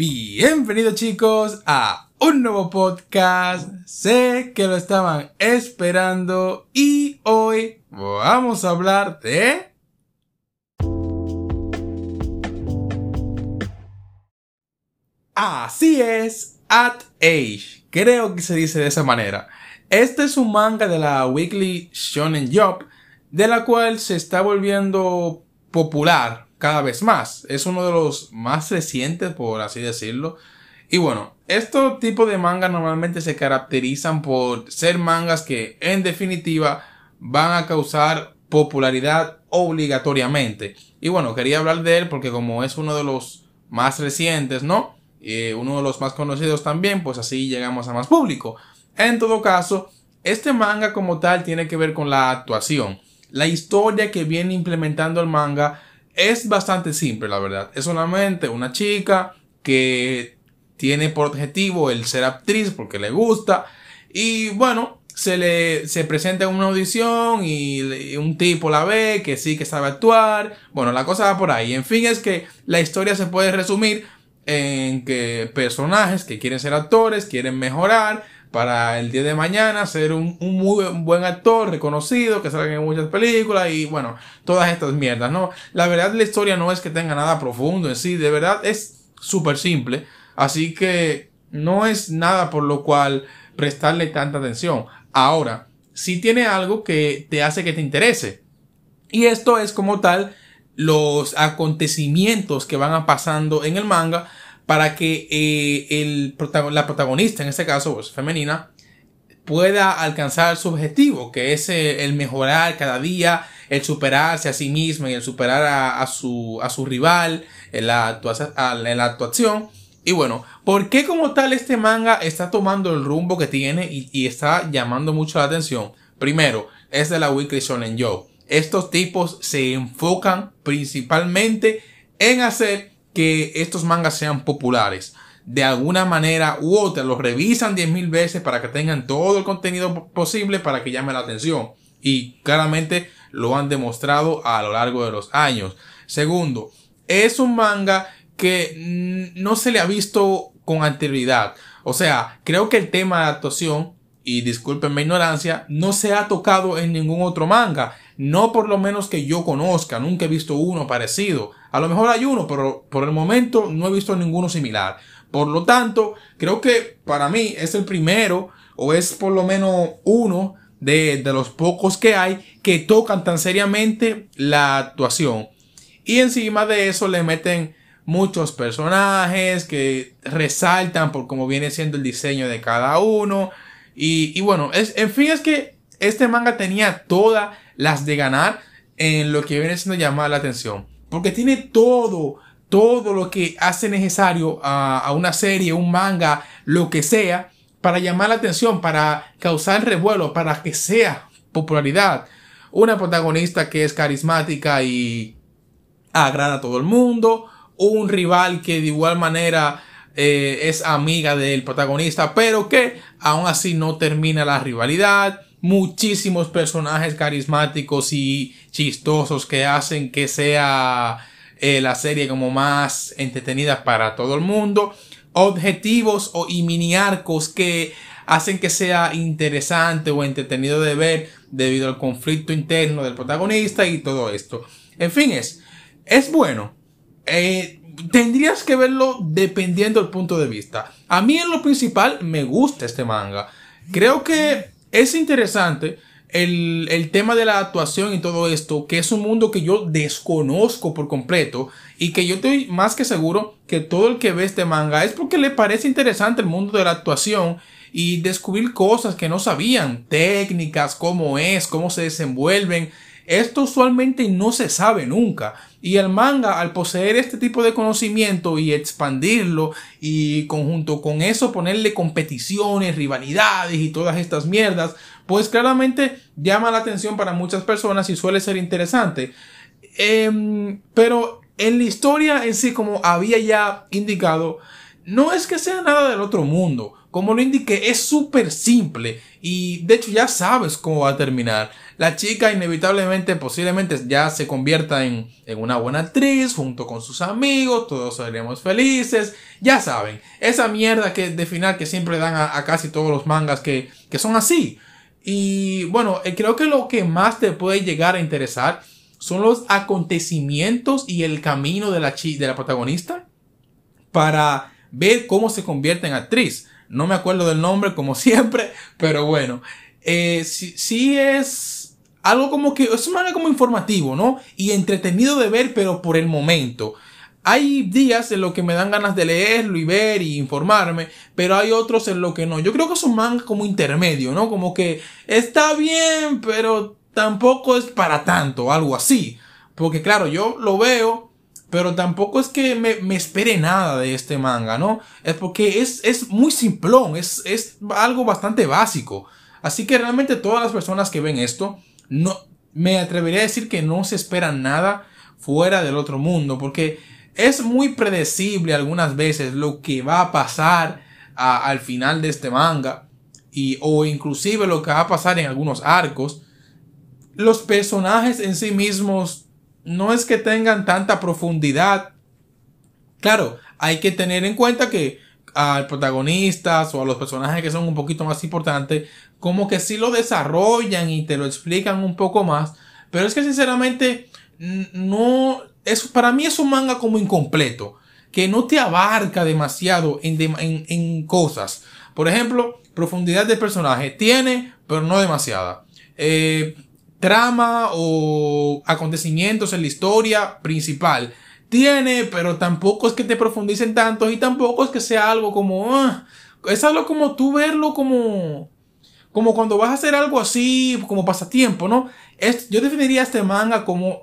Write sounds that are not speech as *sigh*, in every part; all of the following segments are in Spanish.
Bienvenidos chicos a un nuevo podcast. Sé que lo estaban esperando y hoy vamos a hablar de... Así es, At Age. Creo que se dice de esa manera. Este es un manga de la Weekly Shonen Jump, de la cual se está volviendo popular cada vez más. Es uno de los más recientes, por así decirlo. Y bueno, estos tipos de mangas normalmente se caracterizan por ser mangas que en definitiva van a causar popularidad obligatoriamente. Y bueno, quería hablar de él porque como es uno de los más recientes, ¿no? Y uno de los más conocidos también, pues así llegamos a más público. En todo caso, este manga como tal tiene que ver con la actuación. La historia que viene implementando el manga es bastante simple, la verdad. Es solamente una chica que tiene por objetivo el ser actriz porque le gusta. Y bueno, se le se presenta en una audición y, un tipo la ve que sí que sabe actuar. Bueno, la cosa va por ahí. En fin, es que la historia se puede resumir en que personajes que quieren ser actores, quieren mejorar para el día de mañana ser un, muy buen actor reconocido, que salga en muchas películas y bueno, todas estas mierdas, ¿no? La verdad la historia no es que tenga nada profundo en sí, de verdad es súper simple, así que no es nada por lo cual prestarle tanta atención. Ahora, si tiene algo que te hace que te interese. Y esto es como tal los acontecimientos que van pasando en el manga para que eh, el, la protagonista, en este caso pues, femenina, pueda alcanzar su objetivo, que es eh, el mejorar cada día, el superarse a sí misma y el superar a, su, a su rival en la, en la actuación. Y bueno, ¿por qué como tal este manga está tomando el rumbo que tiene y, y está llamando mucho la atención? Primero, es de la Weekly Shonen Joe. Estos tipos se enfocan principalmente en hacer que estos mangas sean populares. De alguna manera u otra, los revisan 10.000 veces para que tengan todo el contenido posible para que llame la atención. Y claramente lo han demostrado a lo largo de los años. Segundo, es un manga que no se le ha visto con anterioridad. O sea, creo que el tema de actuación, y disculpen mi ignorancia, no se ha tocado en ningún otro manga. No por lo menos que yo conozca, nunca he visto uno parecido. A lo mejor hay uno, pero por el momento no he visto ninguno similar. Por lo tanto, creo que para mí es el primero o es por lo menos uno de, los pocos que hay que tocan tan seriamente la actuación. Y encima de eso le meten muchos personajes que resaltan por cómo viene siendo el diseño de cada uno. Y, bueno, es, en fin, es que este manga tenía todas las de ganar en lo que viene siendo llamar la atención. Porque tiene todo, todo lo que hace necesario a, una serie, un manga, lo que sea, para llamar la atención, para causar revuelo, para que sea popularidad. Una protagonista que es carismática y agrada a todo el mundo. Un rival que de igual manera eh, es amiga del protagonista, pero que aún así no termina la rivalidad muchísimos personajes carismáticos y chistosos que hacen que sea eh, la serie como más entretenida para todo el mundo. Objetivos o, y mini arcos que hacen que sea interesante o entretenido de ver debido al conflicto interno del protagonista y todo esto. En fin, es, es bueno. Eh, tendrías que verlo dependiendo del punto de vista. A mí en lo principal me gusta este manga. Creo que es interesante el, tema de la actuación y todo esto, que es un mundo que yo desconozco por completo y que yo estoy más que seguro que todo el que ve este manga es porque le parece interesante el mundo de la actuación y descubrir cosas que no sabían, técnicas, cómo es, cómo se desenvuelven. Esto usualmente no se sabe nunca. Y el manga, al poseer este tipo de conocimiento y expandirlo y conjunto con eso ponerle competiciones, rivalidades y todas estas mierdas, pues claramente llama la atención para muchas personas y suele ser interesante. Em, pero en la historia en sí, como había ya indicado, no es que sea nada del otro mundo. Como lo indiqué, es súper simple y de hecho ya sabes cómo va a terminar. La chica inevitablemente, posiblemente ya se convierta en, en una buena actriz junto con sus amigos, todos seremos felices, ya saben, esa mierda que de final que siempre dan a, casi todos los mangas que, que son así. Y bueno, eh, creo que lo que más te puede llegar a interesar son los acontecimientos y el camino de la, de la protagonista para ver cómo se convierte en actriz. No me acuerdo del nombre como *laughs* siempre, pero bueno, eh, sí, es algo como que es un manga como informativo, ¿no? Y entretenido de ver, pero por el momento. Hay días en los que me dan ganas de leerlo y ver y informarme, pero hay otros en los que no. Yo creo que es un manga como intermedio, ¿no? Como que está bien, pero tampoco es para tanto, algo así. Porque claro, yo lo veo, pero tampoco es que me, me espere nada de este manga, ¿no? Es porque es, es muy simplón, es, es algo bastante básico. Así que realmente todas las personas que ven esto, no, me atrevería a decir que no se espera nada fuera del otro mundo, porque es muy predecible algunas veces lo que va a pasar al final de este manga, y, o inclusive lo que va a pasar en algunos arcos. Los personajes en sí mismos no es que tengan tanta profundidad. Claro, hay que tener en cuenta que a protagonistas o a los personajes que son un poquito más importantes, como que sí lo desarrollan y te lo explican un poco más. Pero es que sinceramente, no, es, para mí es un manga como incompleto, que no te abarca demasiado en, en, cosas. Por ejemplo, profundidad de personaje tiene, pero no demasiada. Eh, trama o acontecimientos en la historia principal tiene, pero tampoco es que te profundicen tanto y tampoco es que sea algo como, ah, es algo como tú verlo como, como cuando vas a hacer algo así, como pasatiempo, ¿no? Es, yo definiría este manga como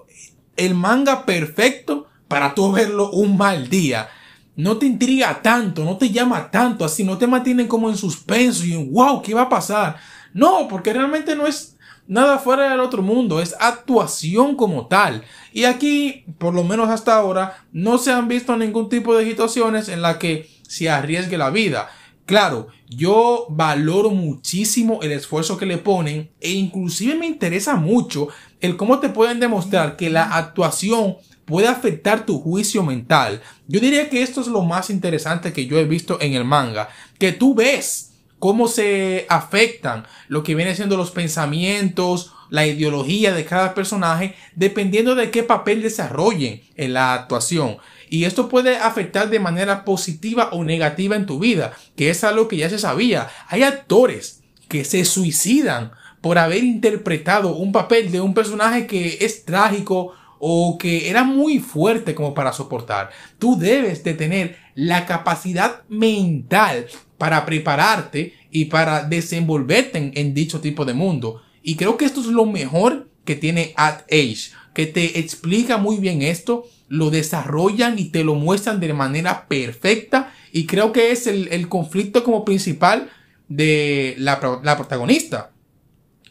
el manga perfecto para tú verlo un mal día. No te intriga tanto, no te llama tanto, así no te mantienen como en suspenso y en wow, ¿qué va a pasar? No, porque realmente no es nada fuera del otro mundo, es actuación como tal. Y aquí, por lo menos hasta ahora, no se han visto ningún tipo de situaciones en la que se arriesgue la vida. Claro, yo valoro muchísimo el esfuerzo que le ponen e inclusive me interesa mucho el cómo te pueden demostrar que la actuación puede afectar tu juicio mental. Yo diría que esto es lo más interesante que yo he visto en el manga, que tú ves cómo se afectan lo que viene siendo los pensamientos, la ideología de cada personaje, dependiendo de qué papel desarrollen en la actuación. Y esto puede afectar de manera positiva o negativa en tu vida, que es algo que ya se sabía. Hay actores que se suicidan por haber interpretado un papel de un personaje que es trágico o que era muy fuerte como para soportar. Tú debes de tener la capacidad mental para prepararte y para desenvolverte en, dicho tipo de mundo. Y creo que esto es lo mejor que tiene At Age, que te explica muy bien esto, lo desarrollan y te lo muestran de manera perfecta y creo que es el, conflicto como principal de la, la protagonista.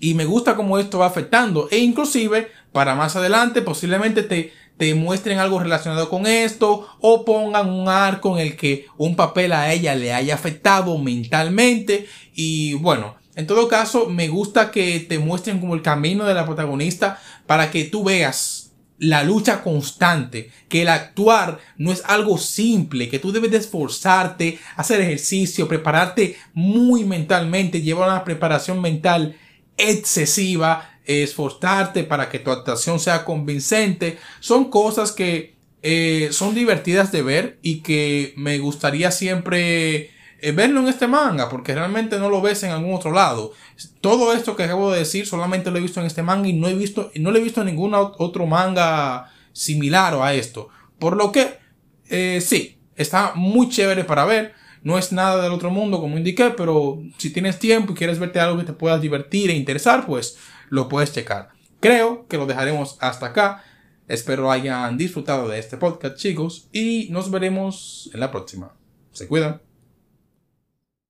Y me gusta cómo esto va afectando. E inclusive, para más adelante, posiblemente te, te muestren algo relacionado con esto o pongan un arco en el que un papel a ella le haya afectado mentalmente y bueno, en todo caso me gusta que te muestren como el camino de la protagonista para que tú veas la lucha constante, que el actuar no es algo simple, que tú debes de esforzarte, hacer ejercicio, prepararte muy mentalmente, llevar una preparación mental excesiva, esforzarte para que tu actuación sea convincente. Son cosas que eh, son divertidas de ver y que me gustaría siempre eh, verlo en este manga, porque realmente no lo ves en algún otro lado. Todo esto que acabo de decir solamente lo he visto en este manga y no he visto, no lo he visto en ningún otro manga similar a esto. Por lo que, eh, sí, está muy chévere para ver. No es nada del otro mundo, como indiqué, pero si tienes tiempo y quieres verte algo que te pueda divertir e interesar, pues lo puedes checar. Creo que lo dejaremos hasta acá. Espero hayan disfrutado de este podcast, chicos, y nos veremos en la próxima. Se cuidan.